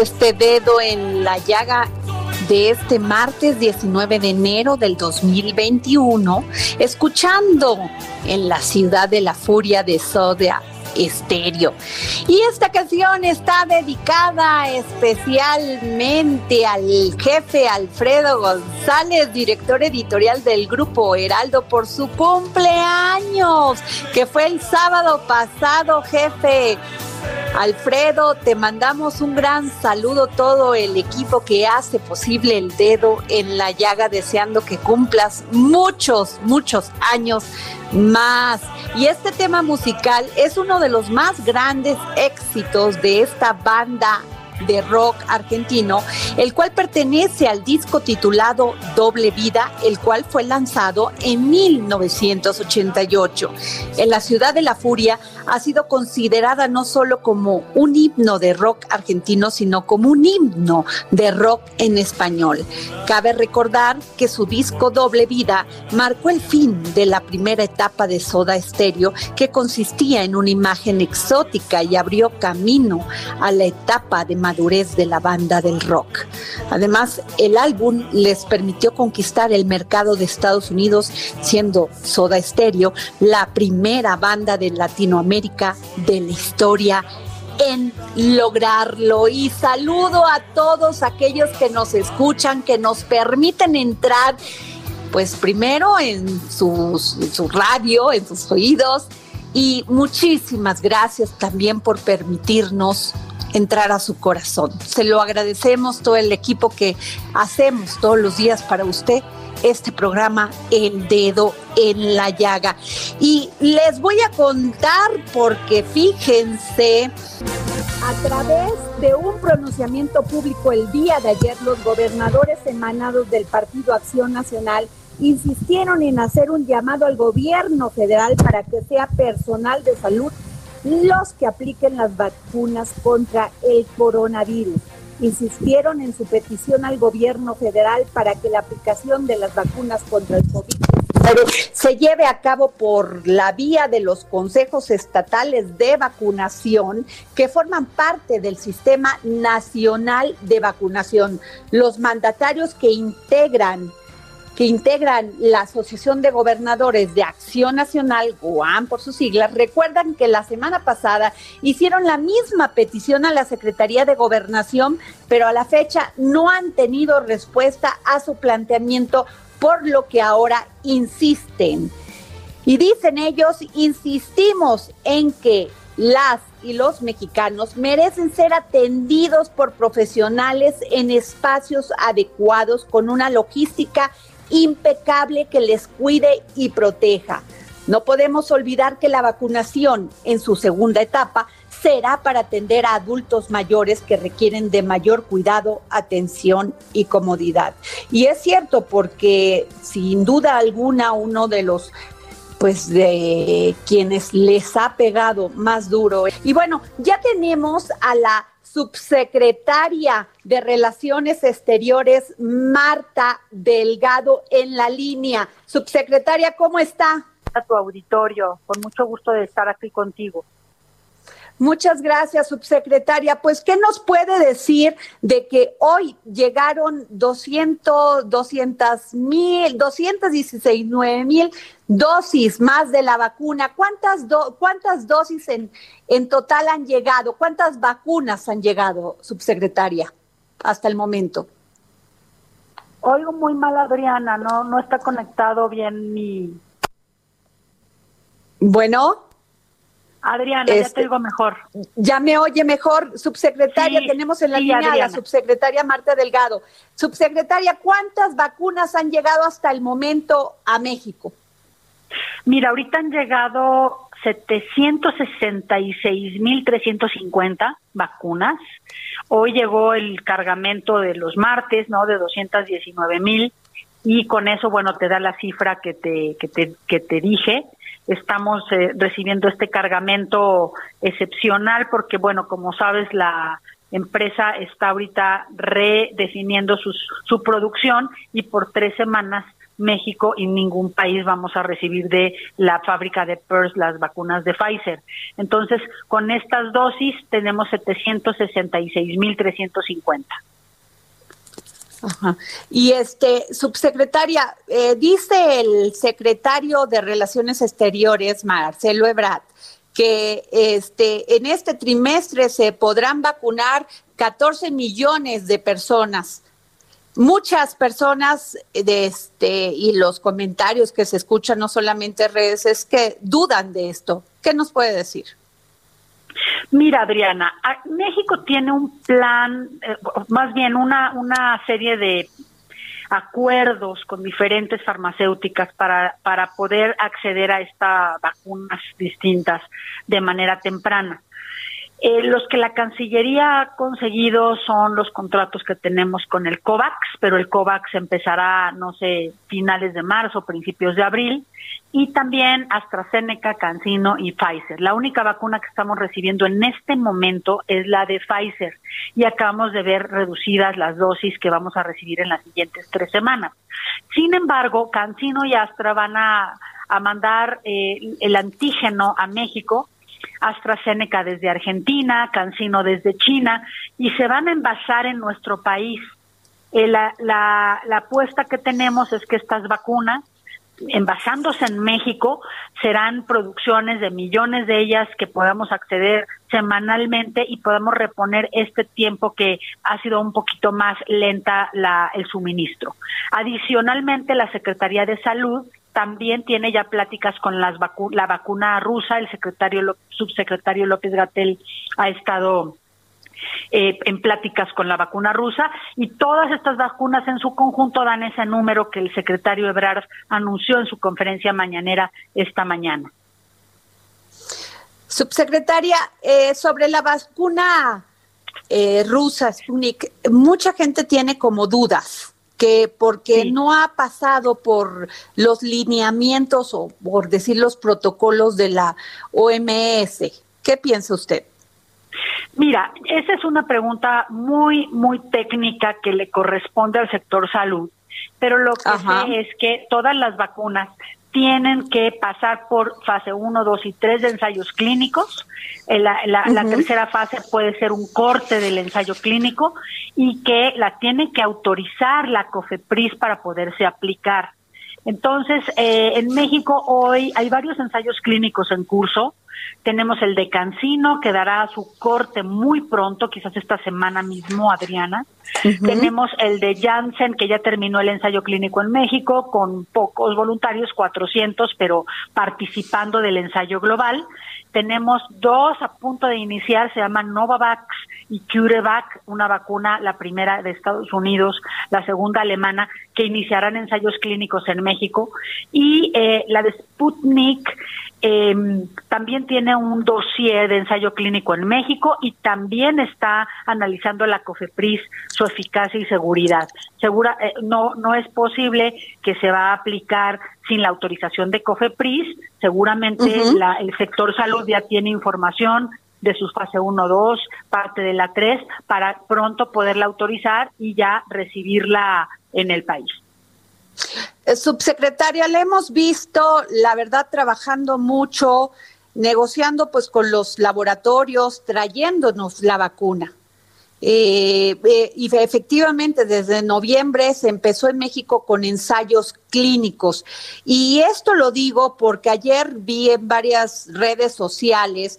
Este dedo en la llaga de este martes 19 de enero del 2021, escuchando en la ciudad de la furia de Soda Estéreo. Y esta canción está dedicada especialmente al jefe Alfredo González, director editorial del grupo Heraldo, por su cumpleaños, que fue el sábado pasado, jefe. Alfredo, te mandamos un gran saludo todo el equipo que hace posible el dedo en la llaga, deseando que cumplas muchos, muchos años más. Y este tema musical es uno de los más grandes éxitos de esta banda de rock argentino, el cual pertenece al disco titulado Doble Vida, el cual fue lanzado en 1988. En la ciudad de la furia ha sido considerada no solo como un himno de rock argentino, sino como un himno de rock en español. Cabe recordar que su disco Doble Vida marcó el fin de la primera etapa de Soda Stereo, que consistía en una imagen exótica y abrió camino a la etapa de madurez de la banda del rock. Además, el álbum les permitió conquistar el mercado de Estados Unidos, siendo Soda Stereo la primera banda de Latinoamérica de la historia en lograrlo. Y saludo a todos aquellos que nos escuchan, que nos permiten entrar, pues primero en, en su radio, en sus oídos. Y muchísimas gracias también por permitirnos entrar a su corazón. Se lo agradecemos todo el equipo que hacemos todos los días para usted este programa El Dedo en la Llaga. Y les voy a contar porque fíjense, a través de un pronunciamiento público el día de ayer, los gobernadores emanados del Partido Acción Nacional insistieron en hacer un llamado al gobierno federal para que sea personal de salud los que apliquen las vacunas contra el coronavirus. Insistieron en su petición al gobierno federal para que la aplicación de las vacunas contra el COVID se lleve a cabo por la vía de los consejos estatales de vacunación que forman parte del sistema nacional de vacunación. Los mandatarios que integran que integran la Asociación de Gobernadores de Acción Nacional, GUAM por sus siglas, recuerdan que la semana pasada hicieron la misma petición a la Secretaría de Gobernación, pero a la fecha no han tenido respuesta a su planteamiento, por lo que ahora insisten. Y dicen ellos, insistimos en que las y los mexicanos merecen ser atendidos por profesionales en espacios adecuados con una logística impecable que les cuide y proteja. No podemos olvidar que la vacunación en su segunda etapa será para atender a adultos mayores que requieren de mayor cuidado, atención y comodidad. Y es cierto porque sin duda alguna uno de los pues de quienes les ha pegado más duro. Y bueno, ya tenemos a la subsecretaria de Relaciones Exteriores, Marta Delgado, en la línea. Subsecretaria, ¿cómo está? A tu auditorio, con mucho gusto de estar aquí contigo. Muchas gracias, subsecretaria. Pues, ¿qué nos puede decir de que hoy llegaron 200, 200 mil, 219 mil dosis más de la vacuna? ¿Cuántas, cuántas dosis en, en total han llegado? ¿Cuántas vacunas han llegado, subsecretaria, hasta el momento? Oigo muy mal, Adriana, no, no está conectado bien mi... Bueno. Adriana, ya te este, digo mejor. Ya me oye mejor, subsecretaria. tenemos en la línea a la subsecretaria Marta Delgado. Subsecretaria, ¿cuántas vacunas han llegado hasta el momento a México? Mira, ahorita han llegado 766.350 vacunas. Hoy llegó el cargamento de los martes, ¿no? De 219.000 y con eso, bueno, te da la cifra que te, que te, que te dije estamos eh, recibiendo este cargamento excepcional porque, bueno, como sabes, la empresa está ahorita redefiniendo sus, su producción y por tres semanas México y ningún país vamos a recibir de la fábrica de PERS las vacunas de Pfizer. Entonces, con estas dosis tenemos 766.350. Y este, subsecretaria, eh, dice el secretario de Relaciones Exteriores, Marcelo Ebrard, que este, en este trimestre se podrán vacunar 14 millones de personas. Muchas personas de este, y los comentarios que se escuchan no solamente en redes es que dudan de esto. ¿Qué nos puede decir? Mira, Adriana, México tiene un plan, eh, más bien una, una serie de acuerdos con diferentes farmacéuticas para, para poder acceder a estas vacunas distintas de manera temprana. Eh, los que la Cancillería ha conseguido son los contratos que tenemos con el COVAX, pero el COVAX empezará, no sé, finales de marzo, principios de abril, y también AstraZeneca, CanSino y Pfizer. La única vacuna que estamos recibiendo en este momento es la de Pfizer y acabamos de ver reducidas las dosis que vamos a recibir en las siguientes tres semanas. Sin embargo, CanSino y Astra van a, mandar eh, el antígeno a México AstraZeneca desde Argentina, CanSino desde China, y se van a envasar en nuestro país. Eh, la, la, la apuesta que tenemos es que estas vacunas, envasándose en México, serán producciones de millones de ellas que podamos acceder semanalmente y podamos reponer este tiempo que ha sido un poquito más lenta la, el suministro. Adicionalmente, la Secretaría de Salud también tiene ya pláticas con las la vacuna rusa. El secretario subsecretario López Gatel ha estado eh, en pláticas con la vacuna rusa y todas estas vacunas en su conjunto dan ese número que el secretario Ebrard anunció en su conferencia mañanera esta mañana. Subsecretaria, eh, sobre la vacuna eh, rusa, Sputnik, mucha gente tiene como dudas que porque no ha pasado por los lineamientos o por decir los protocolos de la OMS. ¿Qué piensa usted? Mira, esa es una pregunta muy, muy técnica que le corresponde al sector salud, pero lo que sé es que todas las vacunas tienen que pasar por fase 1, 2 y 3 de ensayos clínicos. Eh, la, la, tercera fase puede ser un corte del ensayo clínico y que la tiene que autorizar la COFEPRIS para poderse aplicar. Entonces, eh, en México hoy hay varios ensayos clínicos en curso. Tenemos el de Cancino, que dará su corte muy pronto, quizás esta semana mismo, Adriana. Tenemos el de Janssen, que ya terminó el ensayo clínico en México, con pocos voluntarios, 400, pero participando del ensayo global. Tenemos dos a punto de iniciar, se llaman Novavax y CureVac, una vacuna, la primera de Estados Unidos, la segunda alemana, que iniciarán ensayos clínicos en México. Y eh, la de Sputnik eh, también tiene un dossier de ensayo clínico en México y también está analizando la COFEPRIS su eficacia y seguridad. Segura, eh, no, no es posible que se va a aplicar sin la autorización de COFEPRIS. Seguramente el sector salud ya tiene información de su fase 1, 2, parte de la 3, para pronto poderla autorizar y ya recibirla en el país. Eh, subsecretaria, le hemos visto, la verdad, trabajando mucho, negociando pues con los laboratorios, trayéndonos la vacuna. Eh, eh, y efectivamente desde noviembre se empezó en México con ensayos clínicos. Y esto lo digo porque ayer vi en varias redes sociales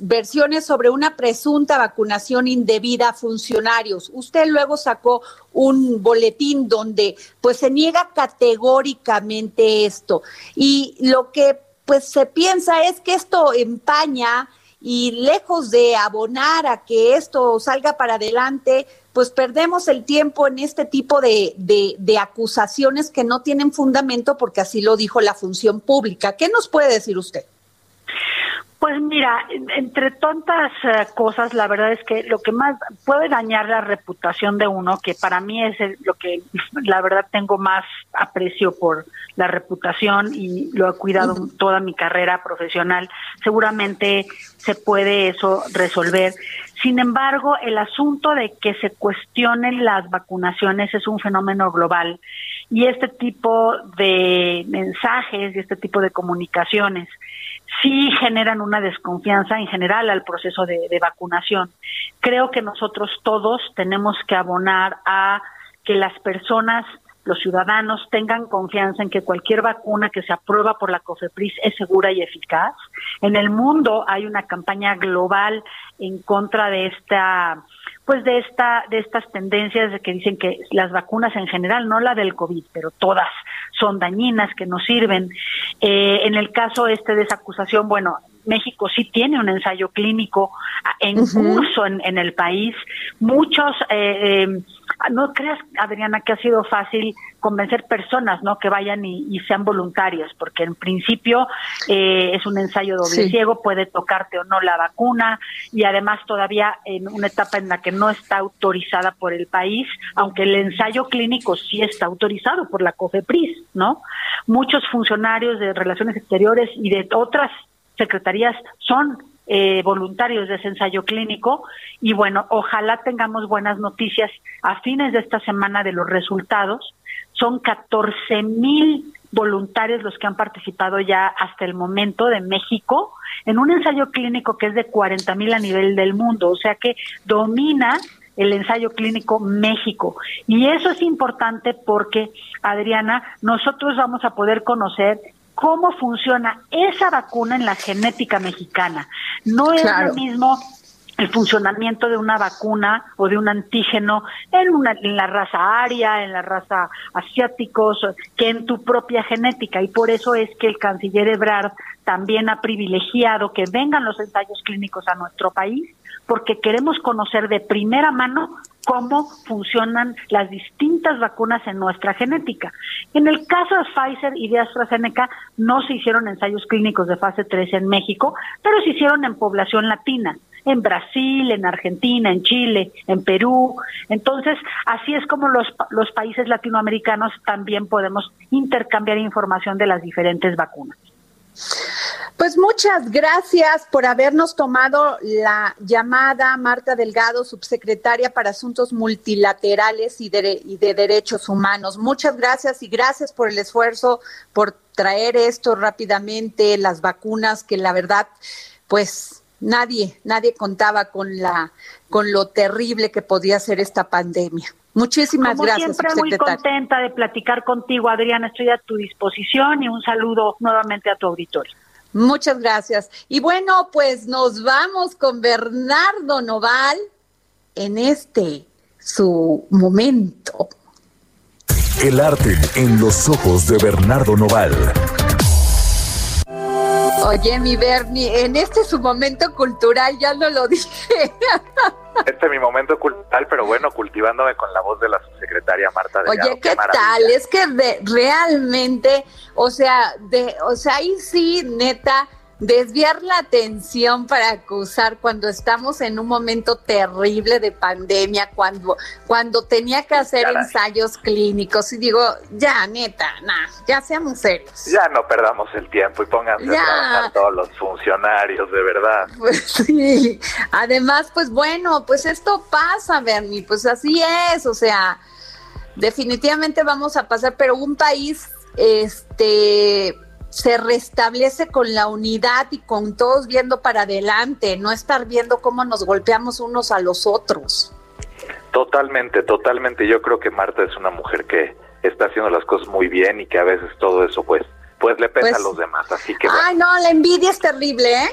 versiones sobre una presunta vacunación indebida a funcionarios. Usted luego sacó un boletín donde pues se niega categóricamente esto. Y lo que pues se piensa es que esto empaña y lejos de abonar a que esto salga para adelante, pues perdemos el tiempo en este tipo de, de, acusaciones que no tienen fundamento porque así lo dijo la función pública. ¿Qué nos puede decir usted? Pues mira, entre tantas eh, cosas, la verdad es que lo que más puede dañar la reputación de uno, que para mí es lo que la verdad tengo más aprecio por la reputación y lo he cuidado toda mi carrera profesional, seguramente se puede eso resolver. Sin embargo, el asunto de que se cuestionen las vacunaciones es un fenómeno global y este tipo de mensajes y este tipo de comunicaciones sí generan una desconfianza en general al proceso de, vacunación. Creo que nosotros todos tenemos que abonar a que las personas los ciudadanos tengan confianza en que cualquier vacuna que se aprueba por la COFEPRIS es segura y eficaz. En el mundo hay una campaña global en contra de esta pues de esta de estas tendencias de que dicen que las vacunas en general, no la del COVID, pero todas son dañinas, que no sirven. Eh, en el caso este de esa acusación, bueno, México sí tiene un ensayo clínico en curso en, el país. Muchos eh, eh no creas, Adriana, que ha sido fácil convencer personas, ¿no? Que vayan y, sean voluntarios, porque en principio eh, es un ensayo doble ciego, puede tocarte o no la vacuna y además todavía en una etapa en la que no está autorizada por el país, aunque el ensayo clínico sí está autorizado por la COFEPRIS, ¿no? Muchos funcionarios de Relaciones Exteriores y de otras secretarías son eh, voluntarios de ese ensayo clínico y bueno, ojalá tengamos buenas noticias a fines de esta semana de los resultados. Son 14 mil voluntarios los que han participado ya hasta el momento de México en un ensayo clínico que es de 40 mil a nivel del mundo, o sea que domina el ensayo clínico México. Y eso es importante porque, Adriana, nosotros vamos a poder conocer cómo funciona esa vacuna en la genética mexicana. No es lo mismo el funcionamiento de una vacuna o de un antígeno en, una, en la raza aria, en la raza asiáticos, que en tu propia genética. Y por eso es que el canciller Ebrard también ha privilegiado que vengan los ensayos clínicos a nuestro país, porque queremos conocer de primera mano cómo funcionan las distintas vacunas en nuestra genética. En el caso de Pfizer y de AstraZeneca no se hicieron ensayos clínicos de fase 3 en México, pero se hicieron en población latina en Brasil, en Argentina, en Chile, en Perú. Entonces, así es como los, los países latinoamericanos también podemos intercambiar información de las diferentes vacunas. Pues muchas gracias por habernos tomado la llamada, Marta Delgado, subsecretaria para Asuntos Multilaterales y de, y de Derechos Humanos. Muchas gracias y gracias por el esfuerzo, por traer esto rápidamente, las vacunas, que la verdad, pues nadie, nadie contaba con la, con lo terrible que podía ser esta pandemia. Muchísimas Como gracias, siempre, muy contenta de platicar contigo, Adriana. Estoy a tu disposición y un saludo nuevamente a tu auditorio. Muchas gracias. Y bueno, pues nos vamos con Bernardo Noval en este su momento. El arte en los ojos de Bernardo Noval. Oye, mi Bernie, en este su momento cultural, ya no lo dije. Este es mi momento cultural, pero bueno, cultivándome con la voz de la subsecretaria Marta Delgado. Oye, ¿qué, tal? Es que realmente, o sea, de, o sea, ahí sí, neta, desviar la atención para acusar cuando estamos en un momento terrible de pandemia, cuando, cuando tenía que hacer ensayos clínicos y digo, ya neta, nah, ya seamos serios. Ya no perdamos el tiempo y pónganse a trabajar todos los funcionarios, de verdad. Pues sí, además, pues bueno, pues esto pasa, Bernie, pues así es, o sea, definitivamente vamos a pasar, pero un país, este se restablece con la unidad y con todos viendo para adelante, no estar viendo cómo nos golpeamos unos a los otros. Totalmente, totalmente. Yo creo que Marta es una mujer que está haciendo las cosas muy bien y que a veces todo eso pues pues le pesa a pues, los demás, así que Ay, no, la envidia es terrible, ¿eh?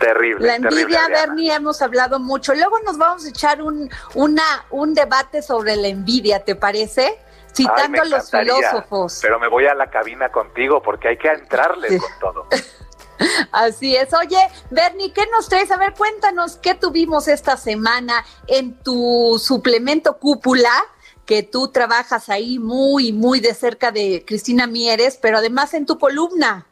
Terrible. La envidia, Bernie, hemos hablado mucho. Luego nos vamos a echar un, una, un debate sobre la envidia, ¿te parece? Citando a los filósofos. Pero me voy a la cabina contigo porque hay que entrarle con todo. Así es. Oye, Bernie, ¿qué nos traes? A ver, cuéntanos qué tuvimos esta semana en tu suplemento cúpula, que tú trabajas ahí muy, muy de cerca de Cristina Mieres, pero además en tu columna.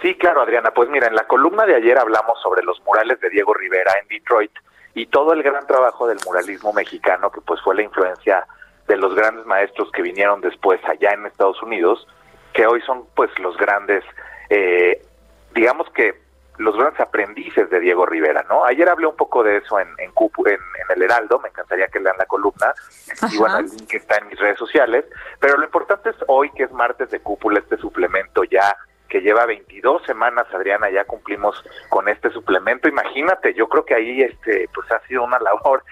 Sí, claro, Adriana. Pues mira, en la columna de ayer hablamos sobre los murales de Diego Rivera en Detroit y todo el gran trabajo del muralismo mexicano, que pues fue la influencia de los grandes maestros que vinieron después allá en Estados Unidos, que hoy son pues los grandes, eh, digamos que los grandes aprendices de Diego Rivera, ¿no? Ayer hablé un poco de eso en, en, en, El Heraldo, me encantaría que lean la columna, y bueno, el link está en mis redes sociales, pero lo importante es hoy, que es martes de cúpula, este suplemento ya que lleva 22 semanas, Adriana, ya cumplimos con este suplemento. Imagínate, yo creo que ahí este pues ha sido una labor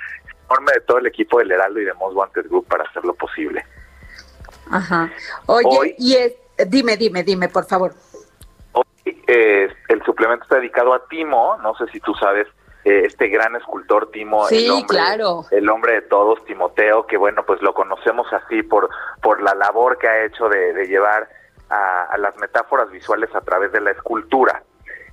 enorme de todo el equipo del Heraldo y de Most Wanted Group para hacerlo posible. Ajá. Oye, y dime, dime, dime, por favor. Hoy eh, el suplemento está dedicado a Timo, no sé si tú sabes, eh, este gran escultor Timo, sí, el, hombre, claro. el hombre de todos, Timoteo, que bueno, pues lo conocemos así por, por la labor que ha hecho de, llevar a, las metáforas visuales a través de la escultura.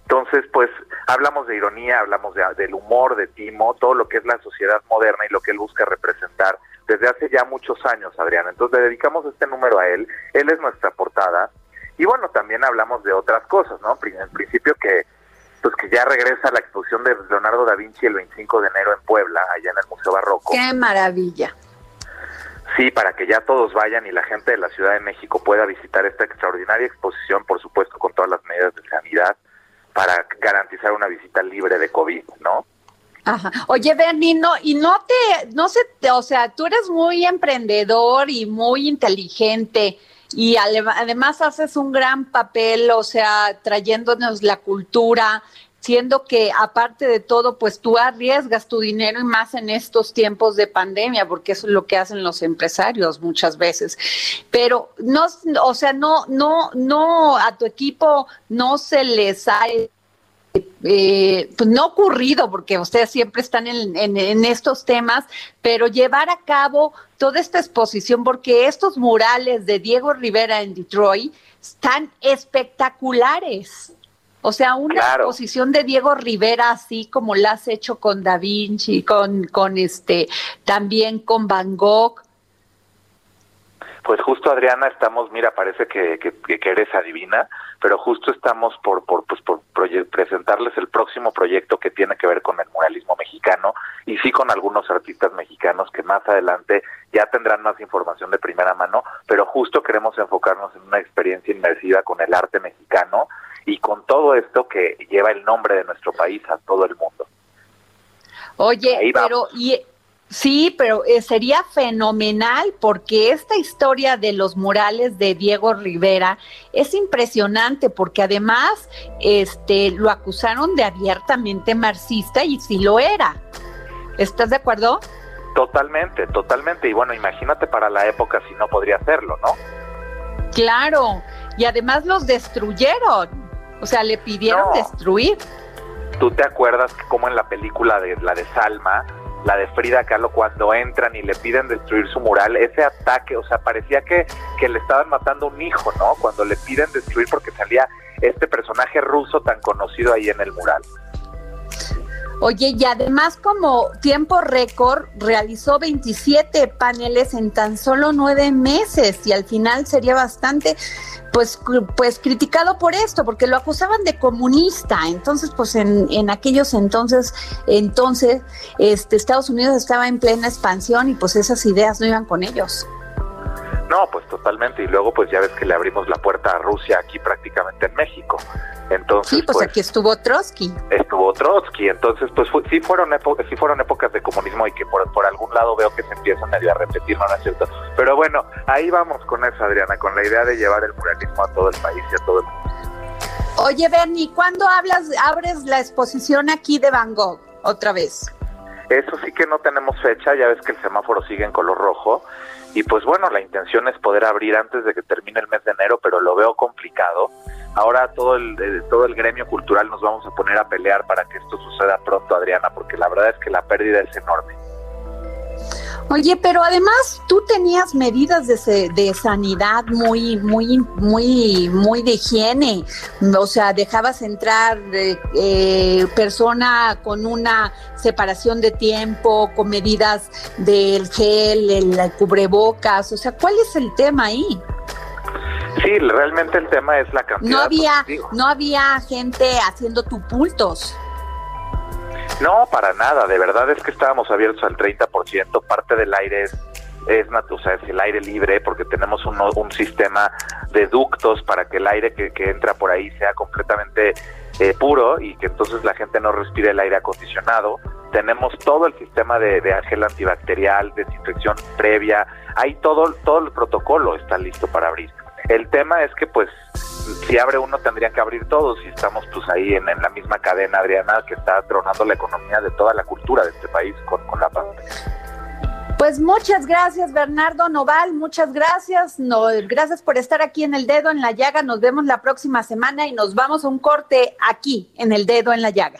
Entonces, pues hablamos de ironía, hablamos de, del humor de Timo, todo lo que es la sociedad moderna y lo que él busca representar desde hace ya muchos años, Adrián. Entonces le dedicamos este número a él, él es nuestra portada. Y bueno, también hablamos de otras cosas, ¿no? En principio que pues que ya regresa la exposición de Leonardo da Vinci el 25 de enero en Puebla, allá en el Museo Barroco. ¡Qué maravilla! Sí, para que ya todos vayan y la gente de la Ciudad de México pueda visitar esta extraordinaria exposición, por supuesto, con todas las medidas de sanidad para garantizar una visita libre de COVID, ¿no? Ajá. Oye, Bernie, no, y no te, no sé, o sea, tú eres muy emprendedor y muy inteligente y además haces un gran papel, o sea, trayéndonos la cultura, siendo que aparte de todo, pues tú arriesgas tu dinero y más en estos tiempos de pandemia, porque eso es lo que hacen los empresarios muchas veces. Pero no, o sea, no, no, no, a tu equipo no se les ha eh, pues no ocurrido, porque ustedes siempre están en, en, estos temas, pero llevar a cabo toda esta exposición, porque estos murales de Diego Rivera en Detroit están espectaculares. O sea, una exposición de Diego Rivera, así como la has hecho con Da Vinci, con, con este, también con Van Gogh. Pues justo Adriana, estamos, mira, parece que, que, eres adivina, pero justo estamos por, por, pues por presentarles el próximo proyecto que tiene que ver con el muralismo mexicano y sí con algunos artistas mexicanos que más adelante ya tendrán más información de primera mano, pero justo queremos enfocarnos en una experiencia inmersiva con el arte mexicano y con todo esto que lleva el nombre de nuestro país a todo el mundo. Oye, pero y Sí, pero eh, sería fenomenal porque esta historia de los murales de Diego Rivera es impresionante porque además este lo acusaron de abiertamente marxista y sí lo era. ¿Estás de acuerdo? Totalmente, totalmente. Y bueno, imagínate para la época si no podría hacerlo, ¿no? Claro, y además los destruyeron. O sea, le pidieron destruir. ¿Tú te acuerdas que como en la película de la de Salma, la de Frida Kahlo, cuando entran y le piden destruir su mural, ese ataque, o sea, parecía que, que le estaban matando un hijo, ¿no? Cuando le piden destruir porque salía este personaje ruso tan conocido ahí en el mural. Oye, y además como tiempo récord, realizó 27 paneles en tan solo nueve meses y al final sería bastante, pues, pues criticado por esto, porque lo acusaban de comunista. Entonces, pues en, en aquellos entonces, entonces, este, Estados Unidos estaba en plena expansión y pues esas ideas no iban con ellos. No, pues totalmente. Y luego, pues ya ves que le abrimos la puerta a Rusia aquí prácticamente en México. Entonces, sí, pues, aquí estuvo Trotsky. Estuvo Trotsky. Entonces, pues sí fueron épocas, sí fueron épocas de comunismo y que por, por algún lado veo que se empiezan a repetir, ¿no, es cierto? Pero bueno, ahí vamos con eso, Adriana, con la idea de llevar el muralismo a todo el país y a todo el mundo. Oye, Bernie, ¿cuándo hablas, abres la exposición aquí de Van Gogh otra vez? Eso sí que no tenemos fecha, ya ves que el semáforo sigue en color rojo y pues bueno, la intención es poder abrir antes de que termine el mes de enero, pero lo veo complicado. Ahora todo el eh, todo el gremio cultural nos vamos a poner a pelear para que esto suceda pronto, Adriana, porque la verdad es que la pérdida es enorme. Oye, pero además tú tenías medidas de, de, sanidad muy, muy, muy, muy de higiene. O sea, dejabas entrar eh, eh, persona con una separación de tiempo, con medidas del gel, el cubrebocas. O sea, ¿cuál es el tema ahí? Sí, realmente el tema es la cantidad. No había, no había gente haciendo tupultos. No, para nada, de verdad es que estábamos abiertos al 30%, parte del aire es, es, o sea, es el aire libre porque tenemos un, un sistema de ductos para que el aire que, que entra por ahí sea completamente eh, puro y que entonces la gente no respire el aire acondicionado. Tenemos todo el sistema de, de gel antibacterial, desinfección previa, hay todo, todo el protocolo está listo para abrir. El tema es que pues si abre uno tendrían que abrir todos y estamos pues ahí en, la misma cadena, Adriana, que está tronando la economía de toda la cultura de este país con, con la pandemia. Pues muchas gracias, Bernardo Noval, muchas gracias. No, gracias por estar aquí en el dedo en la llaga. Nos vemos la próxima semana y nos vamos a un corte aquí en el dedo en la llaga.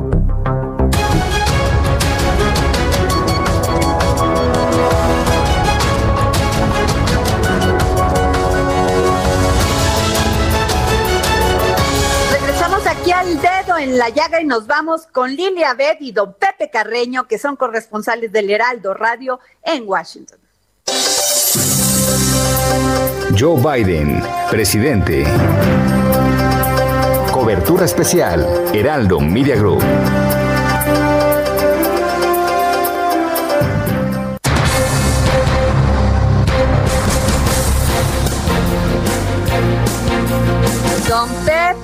En la llaga y nos vamos con Lilia Bed y don Pepe Carreño, que son corresponsales del Heraldo Radio en Washington. Joe Biden, presidente. Cobertura especial, Heraldo Media Group.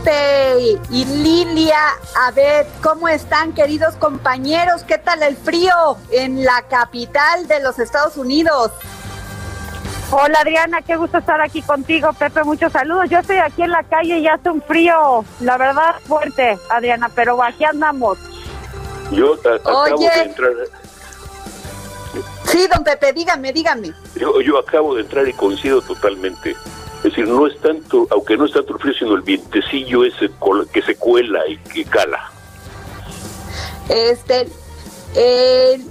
Pepe, y, Lilia Abed. ¿Cómo están, queridos compañeros? ¿Qué tal el frío en la capital de los Estados Unidos? Hola Adriana, qué gusto estar aquí contigo. Pepe, muchos saludos. Yo estoy aquí en la calle y hace un frío, la verdad, fuerte, Adriana, pero aquí andamos. Yo acabo de entrar, Sí, don Pepe, dígame, dígame. yo, yo acabo de entrar y coincido totalmente. Es decir, no es tanto, aunque no es tanto el frío, sino el vientecillo ese que se cuela y que cala. Este, eh,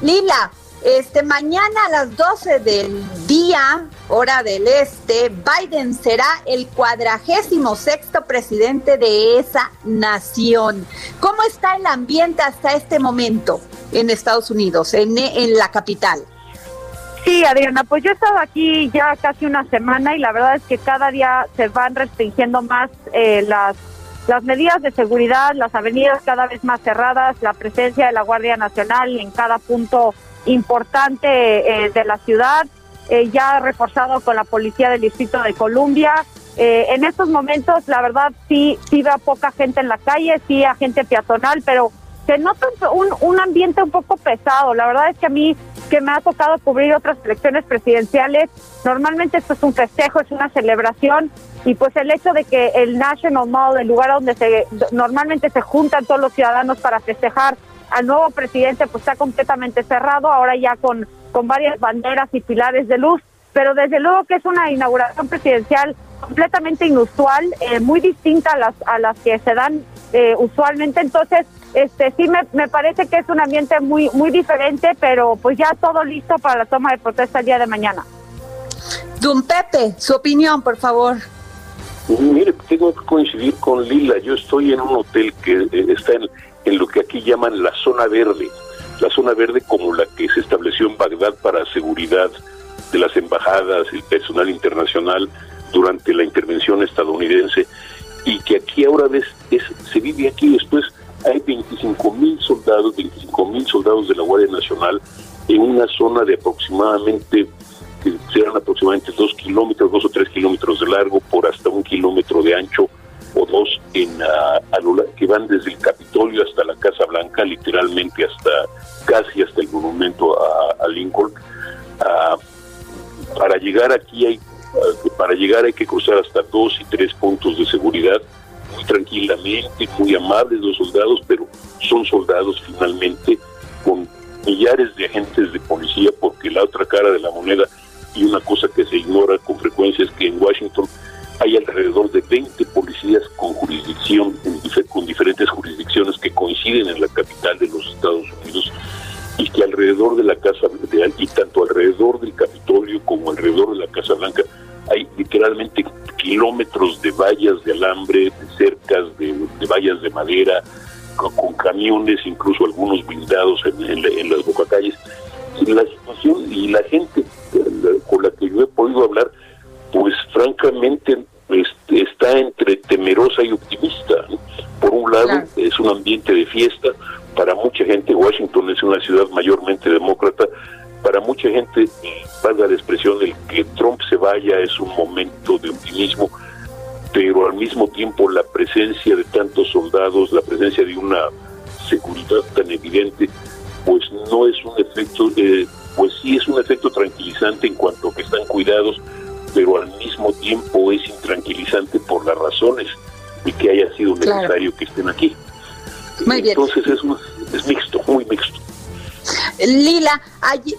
Lila, este, mañana a las 12 del día, hora del este, Biden será el cuadragésimo sexto presidente de esa nación. ¿Cómo está el ambiente hasta este momento en Estados Unidos, en, en la capital? Sí, Adriana, pues yo he estado aquí ya casi una semana y la verdad es que cada día se van restringiendo más eh, las, las medidas de seguridad, las avenidas cada vez más cerradas, la presencia de la Guardia Nacional en cada punto importante eh, de la ciudad, eh, ya reforzado con la Policía del Distrito de Columbia. Eh, en estos momentos, la verdad, sí, sí veo poca gente en la calle, sí a gente peatonal, pero se nota un, un ambiente un poco pesado. La verdad es que a mí, que me ha tocado cubrir otras elecciones presidenciales, normalmente esto es un festejo, es una celebración, y pues el hecho de que el National Mall, el lugar donde se normalmente se juntan todos los ciudadanos para festejar al nuevo presidente, pues está completamente cerrado, ahora ya con, con varias banderas y pilares de luz, pero desde luego que es una inauguración presidencial completamente inusual, eh, muy distinta a las, a las que se dan eh, usualmente, entonces este sí me, me parece que es un ambiente muy muy diferente, pero pues ya todo listo para la toma de protesta el día de mañana. Don Pepe, su opinión, por favor. Mire, tengo que coincidir con Lila. Yo estoy en un hotel que eh, está en, en lo que aquí llaman la zona verde. La zona verde como la que se estableció en Bagdad para seguridad de las embajadas, el personal internacional durante la intervención estadounidense y que aquí ahora ves, es, se vive aquí después hay 25 mil soldados, 25 mil soldados de la Guardia Nacional en una zona de aproximadamente que serán aproximadamente dos kilómetros, dos o tres kilómetros de largo por hasta un kilómetro de ancho o dos en la- que van desde el Capitolio hasta la Casa Blanca, literalmente hasta casi hasta el monumento a, a Lincoln. Ah, para llegar aquí hay ah, para llegar hay que cruzar hasta dos y tres puntos de seguridad muy tranquilamente, muy amables los soldados, pero son soldados finalmente con millares de agentes de policía, porque la otra cara de la moneda y una cosa que se ignora con frecuencia es que en Washington hay alrededor de 20 policías con jurisdicción, con diferentes jurisdicciones que coinciden en la capital de los Estados Unidos y que alrededor de la Casa de y tanto alrededor del Capitolio como alrededor de la Casa Blanca hay literalmente kilómetros de vallas de alambre, de cercas, de, de vallas de madera, con, con camiones, incluso algunos blindados en, en la- en las bocacalles. Y la situación y la gente con la que yo he podido hablar, pues francamente este, está entre temerosa y optimista. ¿no? Por un lado, Claro. es un ambiente de fiesta. Para mucha gente, Washington es una ciudad mayormente demócrata. Para mucha gente, eh, valga la expresión, el que Trump se vaya es un momento de optimismo, pero al mismo tiempo la presencia de tantos soldados, la presencia de una seguridad tan evidente, pues no es un efecto, eh, pues sí es un efecto tranquilizante en cuanto a que están cuidados, pero al mismo tiempo es intranquilizante por las razones de que haya sido Claro. necesario que estén aquí. Muy bien. Entonces es, un- es mixto. Lila,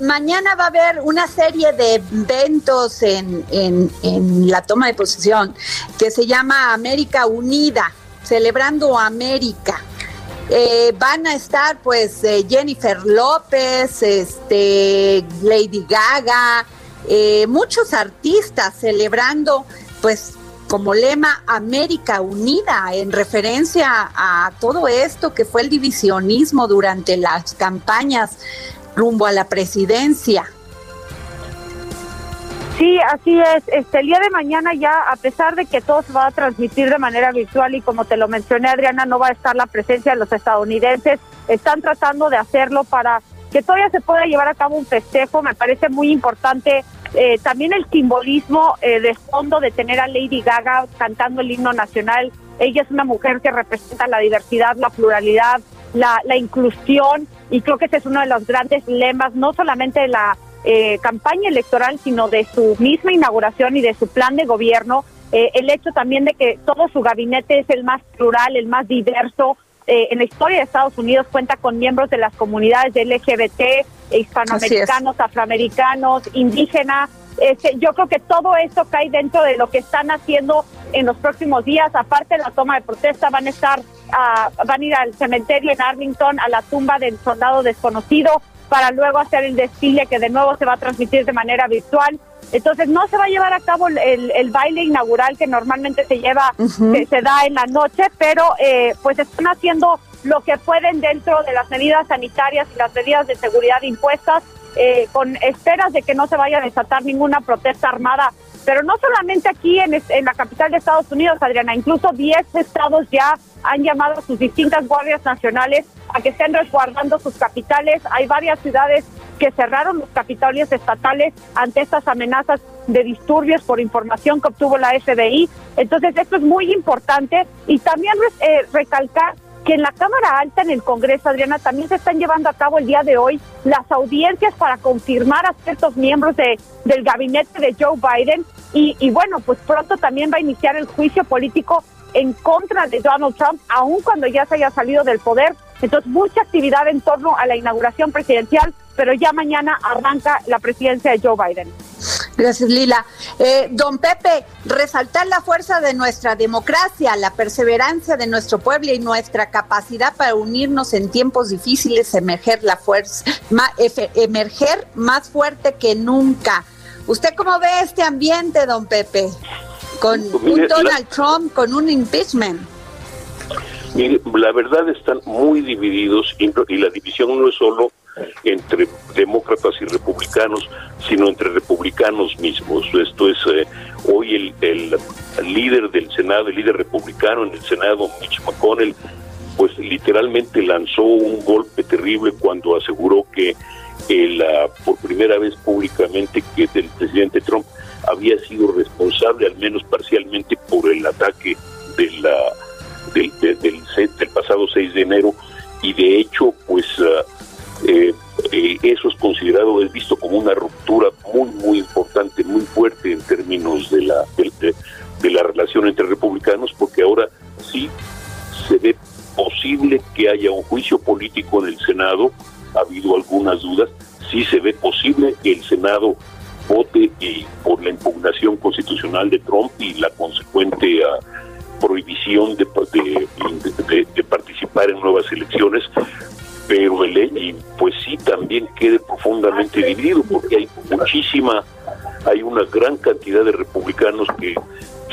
mañana va a haber una serie de eventos en, en, en la toma de posesión que se llama América Unida, celebrando América. Eh, van a estar pues eh, Jennifer López, este, Lady Gaga, eh, muchos artistas celebrando pues como lema América Unida en referencia a todo esto que fue el divisionismo durante las campañas rumbo a la presidencia. Sí, así es. Este, el día de mañana ya, a pesar de que todo se va a transmitir de manera virtual y como te lo mencioné, Adriana, no va a estar la presencia de los estadounidenses, están tratando de hacerlo para que todavía se pueda llevar a cabo un festejo. Me parece muy importante eh, también el simbolismo eh, de fondo de tener a Lady Gaga cantando el himno nacional. Ella es una mujer que representa la diversidad, la pluralidad, la, la inclusión y creo que ese es uno de los grandes lemas, no solamente de la eh, campaña electoral, sino de su misma inauguración y de su plan de gobierno. Eh, el hecho también de que todo su gabinete es el más plural, el más diverso. Eh, en la historia de Estados Unidos cuenta con miembros de las comunidades LGBT, hispanoamericanos, afroamericanos, indígenas. Este, yo creo que todo esto cae dentro de lo que están haciendo en los próximos días. Aparte de la toma de protesta, van a estar, ah, van a ir al cementerio en Arlington, a la tumba del soldado desconocido, para luego hacer el desfile que de nuevo se va a transmitir de manera virtual. Entonces no se va a llevar a cabo el, baile inaugural que normalmente se lleva, se da en la noche, pero eh, pues están haciendo lo que pueden dentro de las medidas sanitarias y las medidas de seguridad impuestas, eh, con esperas de que no se vaya a desatar ninguna protesta armada. Pero no solamente aquí en, la capital de Estados Unidos, Adriana, incluso 10 estados ya han llamado a sus distintas guardias nacionales a que estén resguardando sus capitales. Hay varias ciudades que cerraron los capitalios estatales ante estas amenazas de disturbios por información que obtuvo la FBI. Entonces, esto es muy importante y también eh, recalcar que en la Cámara Alta, en el Congreso, Adriana, también se están llevando a cabo el día de hoy las audiencias para confirmar a ciertos miembros de, del gabinete de Joe Biden. Y, y bueno, pues pronto también va a iniciar el juicio político en contra de Donald Trump, aun cuando ya se haya salido del poder. Entonces, mucha actividad en torno a la inauguración presidencial, pero ya mañana arranca la presidencia de Joe Biden. Gracias, Lila. Eh, don Pepe, resaltar la fuerza de nuestra democracia, la perseverancia de nuestro pueblo y nuestra capacidad para unirnos en tiempos difíciles, emerger la fuerza, emerger más fuerte que nunca. ¿Usted cómo ve este ambiente, don Pepe? Con pues un Donald Trump, con un impeachment. Mire, la verdad están muy divididos y la división no es solo entre demócratas y republicanos, sino entre republicanos mismos. Esto es, eh, hoy el, el, líder del Senado, el líder republicano en el Senado, Mitch McConnell, pues literalmente lanzó un golpe terrible cuando aseguró que el, por primera vez públicamente que el presidente Trump había sido responsable, al menos parcialmente, por el ataque de la, del, del, pasado 6 de enero y de hecho, pues ah, eh, eh, eso es considerado, es visto como una ruptura muy, muy importante, muy fuerte en términos de la, de, de la relación entre republicanos, porque ahora sí se ve posible que haya un juicio político en el Senado, ha habido algunas dudas, sí se ve posible que el Senado vote eh, por la impugnación constitucional de Trump y la consecuente ah, prohibición de, participar en nuevas elecciones, pero el y pues sí también quede profundamente dividido porque hay muchísima, hay una gran cantidad de republicanos que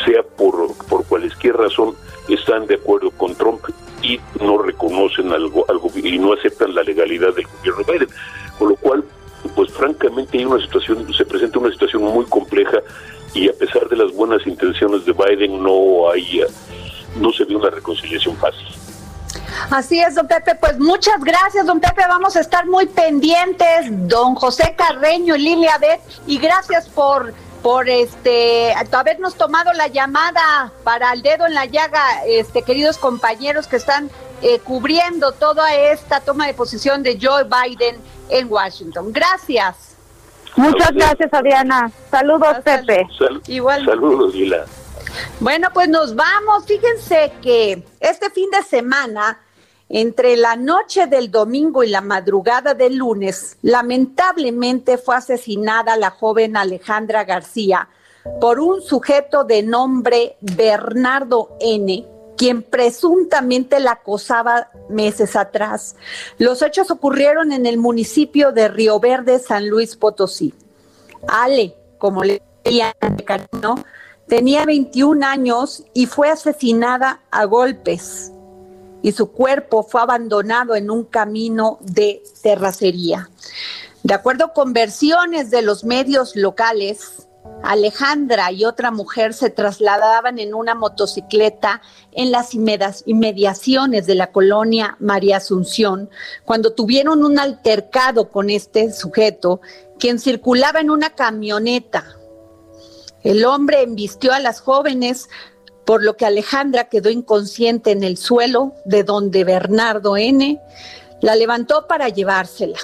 sea por, por cualquier razón están de acuerdo con Trump y no reconocen algo, algo y no aceptan la legalidad del gobierno Biden, con lo cual pues francamente hay una situación, se presenta una situación muy compleja y a pesar de las buenas intenciones de Biden no hay, no se ve una reconciliación fácil. Así es, don Pepe. Pues muchas gracias, don Pepe. Vamos a estar muy pendientes, don José Carreño y Lilia Bet, y gracias por por este habernos tomado la llamada para el dedo en la llaga, este queridos compañeros que están eh, cubriendo toda esta toma de posición de Joe Biden en Washington. Gracias. Muchas gracias, Adriana. Saludos, Pepe. Igual. Saludos, Lila. Bueno, pues nos vamos. Fíjense que este fin de semana, entre la noche del domingo y la madrugada del lunes, lamentablemente fue asesinada la joven Alejandra García por un sujeto de nombre Bernardo N quien presuntamente la acosaba meses atrás. Los hechos ocurrieron en el municipio de Río Verde, San Luis Potosí. Ale, como le decían, ¿no? Tenía 21 años y fue asesinada a golpes y su cuerpo fue abandonado en un camino de terracería. De acuerdo con versiones de los medios locales, Alejandra y otra mujer se trasladaban en una motocicleta en las inmediaciones de la colonia María Asunción cuando tuvieron un altercado con este sujeto, quien circulaba en una camioneta. El hombre embistió a las jóvenes, por lo que Alejandra quedó inconsciente en el suelo, de donde Bernardo N. la levantó para llevársela.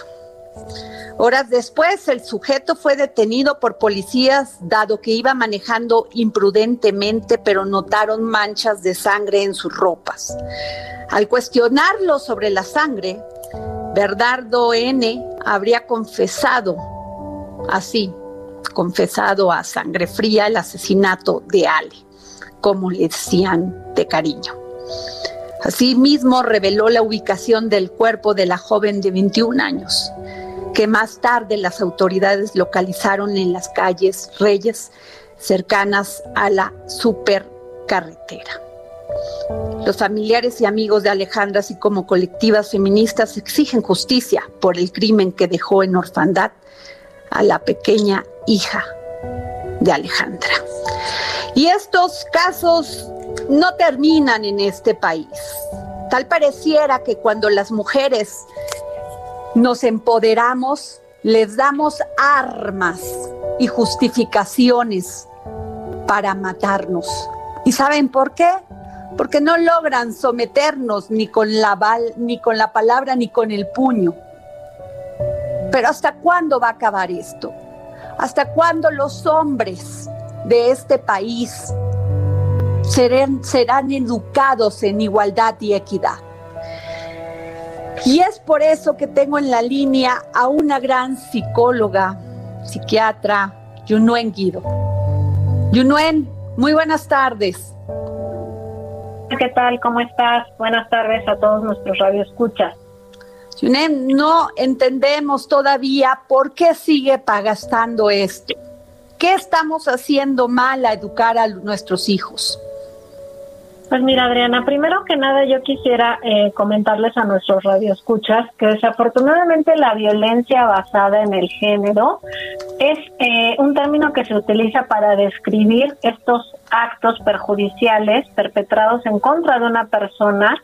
Horas después, el sujeto fue detenido por policías dado que iba manejando imprudentemente, pero notaron manchas de sangre en sus ropas. Al cuestionarlo sobre la sangre, Bernardo N. habría confesado, así, confesado a sangre fría el asesinato de Ale, como le decían de cariño. Asimismo, reveló la ubicación del cuerpo de la joven de 21 años que más tarde las autoridades localizaron en las calles Reyes cercanas a la supercarretera. Los familiares y amigos de Alejandra, así como colectivas feministas, exigen justicia por el crimen que dejó en orfandad a la pequeña hija de Alejandra. Y estos casos no terminan en este país. Tal pareciera que cuando las mujeres nos empoderamos, les damos armas y justificaciones para matarnos. ¿Y saben por qué? Porque no logran someternos ni con la ni con la palabra ni con el puño. Pero ¿hasta cuándo va a acabar esto? ¿Hasta cuándo los hombres de este país serán, educados en igualdad y equidad? Y es por eso que tengo en la línea a una gran psicóloga, psiquiatra, Yunuen Guido. Yunuen, muy buenas tardes. ¿Qué tal? ¿Cómo estás? Buenas tardes a todos nuestros radioescuchas. Yunuen, no entendemos todavía por qué sigue pagastando esto. ¿Qué estamos haciendo mal a educar a nuestros hijos? Pues mira, Adriana, primero que nada yo quisiera eh, comentarles a nuestros radioescuchas que desafortunadamente la violencia basada en el género es eh, un término que se utiliza para describir estos actos perjudiciales perpetrados en contra de una persona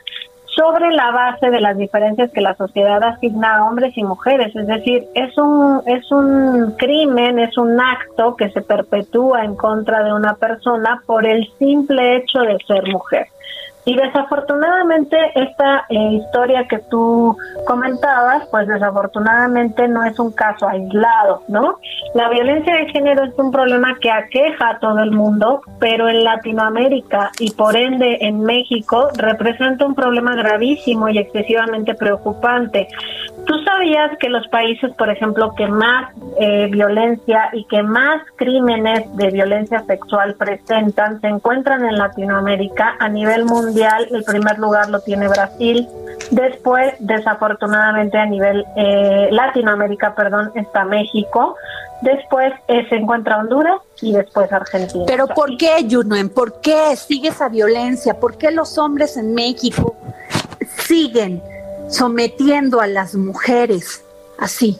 sobre la base de las diferencias que la sociedad asigna a hombres y mujeres, es decir, es un es un crimen, es un acto que se perpetúa en contra de una persona por el simple hecho de ser mujer. Y desafortunadamente esta eh, historia que tú comentabas, pues desafortunadamente no es un caso aislado, ¿no? La violencia de género es un problema que aqueja a todo el mundo, pero en Latinoamérica y por ende en México representa un problema gravísimo y excesivamente preocupante. ¿Tú sabías que los países, por ejemplo, que más eh, violencia y que más crímenes de violencia sexual presentan se encuentran en Latinoamérica a nivel mundial? El primer lugar lo tiene Brasil. Después, desafortunadamente, a nivel eh, Latinoamérica, perdón, está México. Después eh, se encuentra Honduras y después Argentina. Pero ¿por qué, Junuen? ¿Por qué sigue esa violencia? ¿Por qué los hombres en México siguen sometiendo a las mujeres así.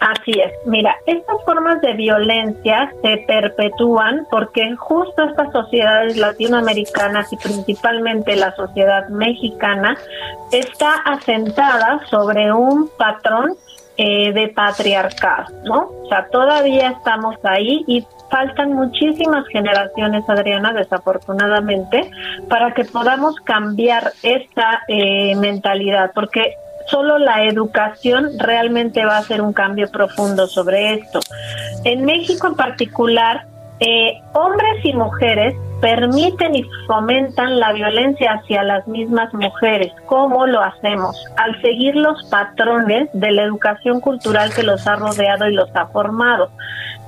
Así es. Mira, estas formas de violencia se perpetúan porque justo estas sociedades latinoamericanas y principalmente la sociedad mexicana está asentada sobre un patrón eh, de patriarcado, ¿no? O sea, todavía estamos ahí y faltan muchísimas generaciones, Adriana, desafortunadamente, para que podamos cambiar esta eh, mentalidad, porque solo la educación realmente va a hacer un cambio profundo sobre esto. En México en particular, eh, hombres y mujeres permiten y fomentan la violencia hacia las mismas mujeres. ¿Cómo lo hacemos? Al seguir los patrones de la educación cultural que los ha rodeado y los ha formado.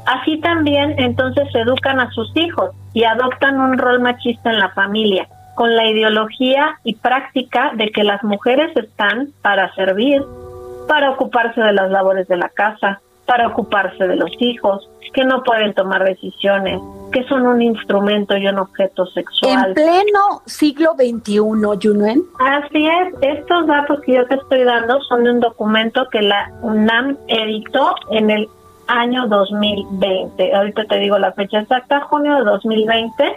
Así también entonces educan a sus hijos y adoptan un rol machista en la familia, con la ideología y práctica de que las mujeres están para servir, para ocuparse de las labores de la casa, para ocuparse de los hijos, que no pueden tomar decisiones, que son un instrumento y un objeto sexual. En pleno siglo XXI, Junuen. Así es, estos datos que yo te estoy dando son de un documento que la UNAM editó en el año 2020. Ahorita te digo la fecha exacta, junio de 2020.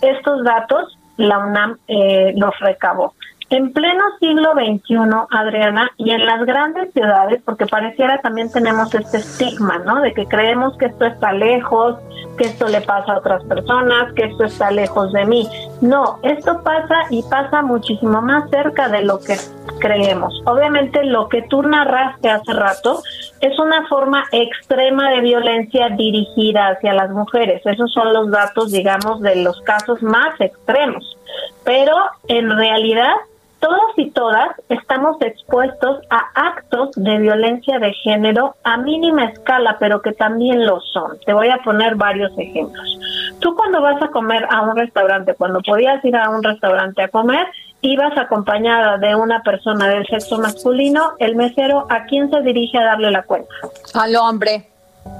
Estos datos la UNAM eh, los recabó. En pleno siglo XXI, Adriana, y en las grandes ciudades, porque pareciera también tenemos este estigma, ¿no? De que creemos que esto está lejos, que esto le pasa a otras personas, que esto está lejos de mí. No, esto pasa y pasa muchísimo más cerca de lo que creemos. Obviamente lo que tú narraste hace rato es una forma extrema de violencia dirigida hacia las mujeres. Esos son los datos, digamos, de los casos más extremos. Pero en realidad todos y todas estamos expuestos a actos de violencia de género a mínima escala, pero que también lo son. Te voy a poner varios ejemplos. Tú cuando vas a comer a un restaurante, cuando podías ir a un restaurante a comer, ibas acompañada de una persona del sexo masculino, el mesero, ¿a quién se dirige a darle la cuenta? Al hombre.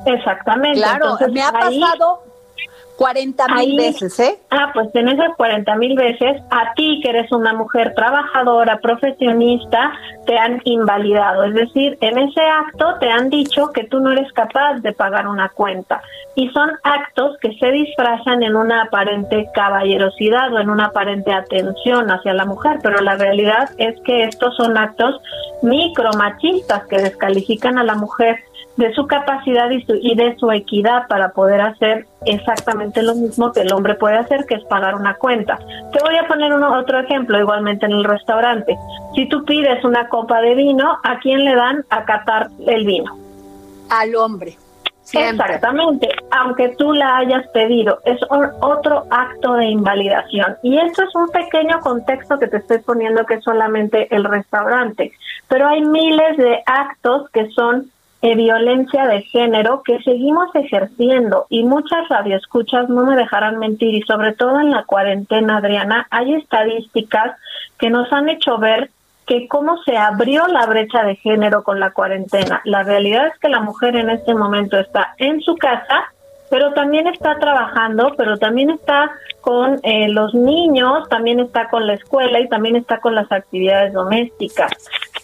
Exactamente. Claro, me ha pasado 40 mil veces, ¿eh? Ah, pues en esas 40 mil veces, a ti que eres una mujer trabajadora, profesionista, te han invalidado. Es decir, en ese acto te han dicho que tú no eres capaz de pagar una cuenta. Y son actos que se disfrazan en una aparente caballerosidad o en una aparente atención hacia la mujer, pero la realidad es que estos son actos micromachistas que descalifican a la mujer de su capacidad y, y, de su equidad para poder hacer exactamente lo mismo que el hombre puede hacer, que es pagar una cuenta. Te voy a poner uno, otro ejemplo, igualmente en el restaurante. Si tú pides una copa de vino, ¿a quién le dan a catar el vino? Al hombre. Exactamente, aunque tú la hayas pedido, es otro acto de invalidación. Y esto es un pequeño contexto que te estoy poniendo que es solamente el restaurante, pero hay miles de actos que son violencia de género que seguimos ejerciendo y muchas radioescuchas no me dejarán mentir y sobre todo en la cuarentena, Adriana, hay estadísticas que nos han hecho ver que cómo se abrió la brecha de género con la cuarentena. La realidad es que la mujer en este momento está en su casa, pero también está trabajando, pero también está con eh, los niños, también está con la escuela y también está con las actividades domésticas.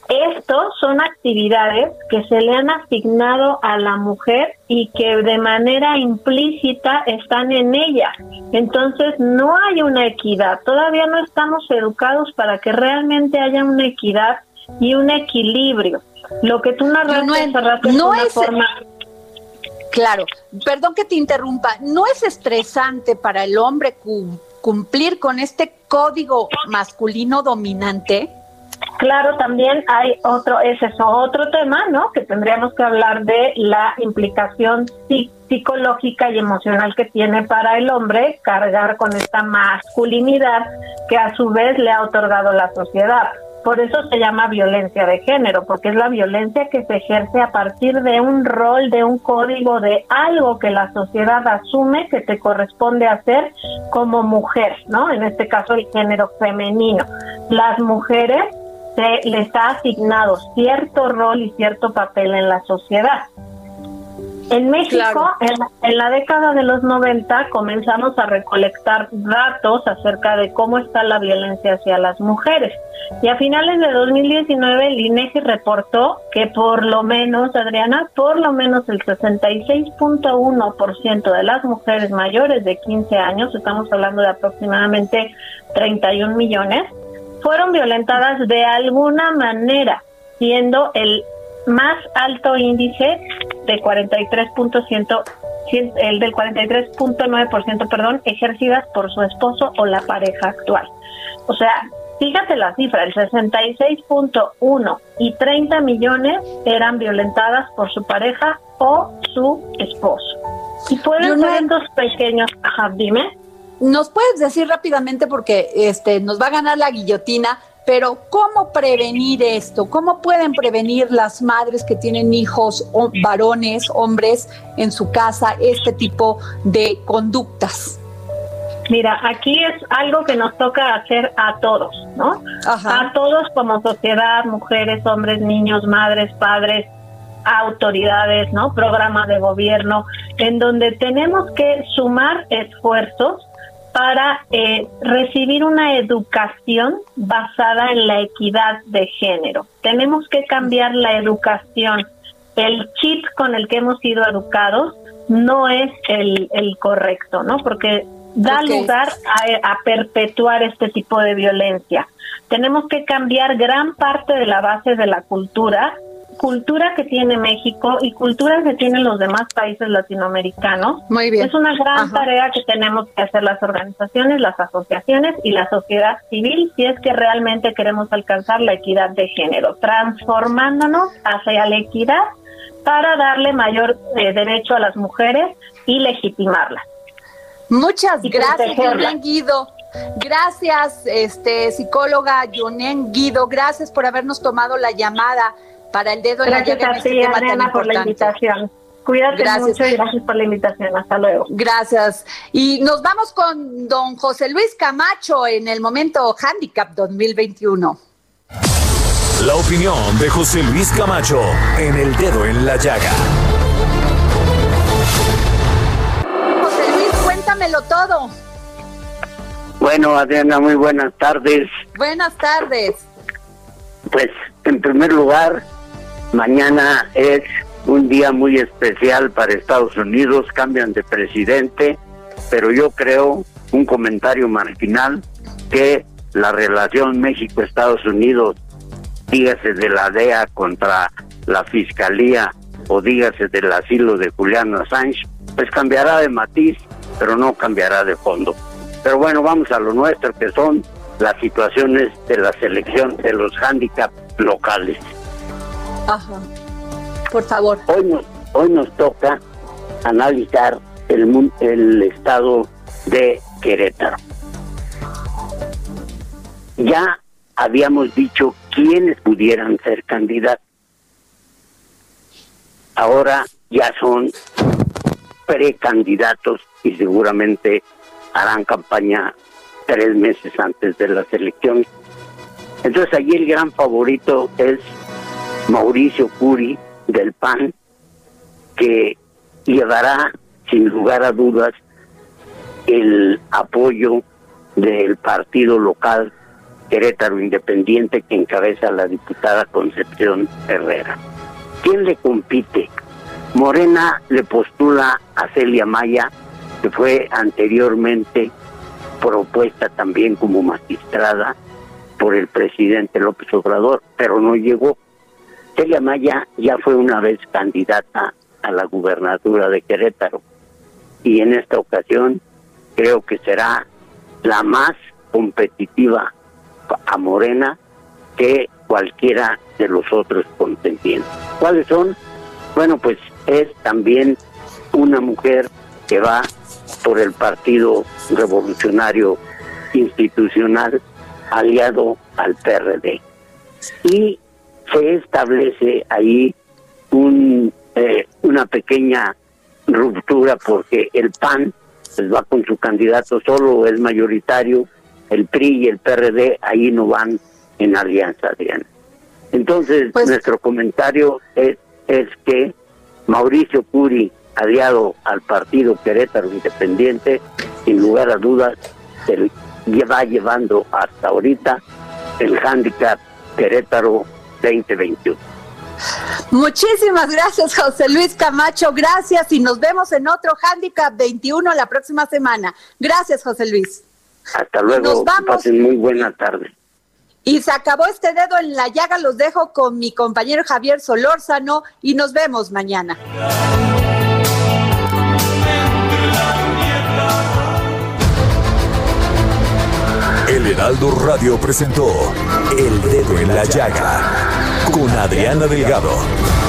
Estos son actividades que se le han asignado a la mujer y que de manera implícita están en ella. Entonces no hay una equidad. Todavía no estamos educados para que realmente haya una equidad y un equilibrio. Lo que tú narraste no es, no es forma... Claro, perdón que te interrumpa, ¿no es estresante para el hombre cumplir con este código masculino dominante? Claro, también hay otro, ese es otro tema, ¿no? Que tendríamos que hablar de la implicación psicológica y emocional que tiene para el hombre cargar con esta masculinidad que a su vez le ha otorgado la sociedad. Por eso se llama violencia de género, porque es la violencia que se ejerce a partir de un rol, de un código, de algo que la sociedad asume que te corresponde hacer como mujer, ¿no? En este caso el género femenino. Las mujeres se les ha asignado cierto rol y cierto papel en la sociedad. En México, en, la década de los 90, comenzamos a recolectar datos acerca de cómo está la violencia hacia las mujeres. Y a finales de 2019, el INEGI reportó que por lo menos, Adriana, por lo menos el 66.1% de las mujeres mayores de 15 años, estamos hablando de aproximadamente 31 millones, fueron violentadas de alguna manera, siendo el más alto índice de 43%, el del 43.9%, perdón, ejercidas por su esposo o la pareja actual. O sea, fíjate la cifra, el 66.1 y 30 millones eran violentadas por su pareja o su esposo. Y pueden ser estos pequeños, ajá, dime. ¿Nos puedes decir rápidamente, porque este, nos va a ganar la guillotina, pero ¿cómo prevenir esto? ¿Cómo pueden prevenir las madres que tienen hijos, o varones, hombres en su casa, este tipo de conductas? Mira, aquí es algo que nos toca hacer a todos, ¿no? A todos como sociedad, mujeres, hombres, niños, madres, padres, autoridades, ¿no? Programas de gobierno, en donde tenemos que sumar esfuerzos para eh, recibir una educación basada en la equidad de género. Tenemos que cambiar la educación el chip con el que hemos sido educados no es el, el correcto, ¿no? Porque da lugar a, a, perpetuar este tipo de violencia. Tenemos que cambiar gran parte de la base de la cultura, cultura que tiene México y cultura que tienen los demás países latinoamericanos. Muy bien. Es una gran tarea que tenemos que hacer las organizaciones, las asociaciones y la sociedad civil si es que realmente queremos alcanzar la equidad de género, transformándonos hacia la equidad para darle mayor eh, derecho a las mujeres y legitimarlas. Muchas gracias, Yonen Guido. Gracias, este psicóloga Yonen Guido. Gracias por habernos tomado la llamada para el dedo gracias en la a ti, este Adriana, por la invitación. Cuídate Gracias. mucho y gracias por la invitación. Hasta luego. Gracias. Y nos vamos con don José Luis Camacho en el momento Handicap 2021. La opinión de José Luis Camacho en el dedo en la llaga. José Luis, cuéntamelo todo. Bueno, Adriana, muy buenas tardes. Buenas tardes. Pues, en primer lugar, mañana es un día muy especial para Estados Unidos, cambian de presidente, pero yo creo, un comentario marginal, que la relación México-Estados Unidos, dígase de la DEA contra la Fiscalía o dígase del asilo de Julián Assange, pues cambiará de matiz, pero no cambiará de fondo. Pero bueno, vamos a lo nuestro, que son las situaciones de la selección de los handicaps locales. Por favor. Hoy nos, toca analizar el, el estado de Querétaro. Ya habíamos dicho quiénes pudieran ser candidatos. Ahora ya son precandidatos y seguramente harán campaña tres meses antes de las elecciones. Entonces allí el gran favorito es Mauricio Curi del PAN, que llevará sin lugar a dudas el apoyo del partido local Querétaro Independiente que encabeza la diputada Concepción Herrera. ¿Quién le compite? Morena le postula a Celia Maya, que fue anteriormente propuesta también como magistrada por el presidente López Obrador, pero no llegó. Celia Maya ya fue una vez candidata a la gubernatura de Querétaro y en esta ocasión creo que será la más competitiva a Morena que cualquiera de los otros contendientes. ¿Cuáles son? Bueno, pues es también una mujer que va por el Partido Revolucionario Institucional aliado al PRD. Y se establece ahí un, eh, una pequeña ruptura porque el PAN pues, va con su candidato solo, es mayoritario, el PRI y el PRD ahí no van en alianza, Adriana. Entonces, nuestro comentario es, es que Mauricio Curi, aliado al partido Querétaro Independiente, sin lugar a dudas, se va llevando hasta ahorita el handicap Querétaro 2021. Muchísimas gracias, José Luis Camacho. Gracias y nos vemos en otro Handicap 21 la próxima semana. Gracias, José Luis. Hasta luego, Nos que vamos. pasen muy buena tarde. Y se acabó este dedo en la llaga. Los dejo con mi compañero Javier Solórzano y nos vemos mañana. El Heraldo Radio presentó El Dedo en la Llaga con Adriana Delgado.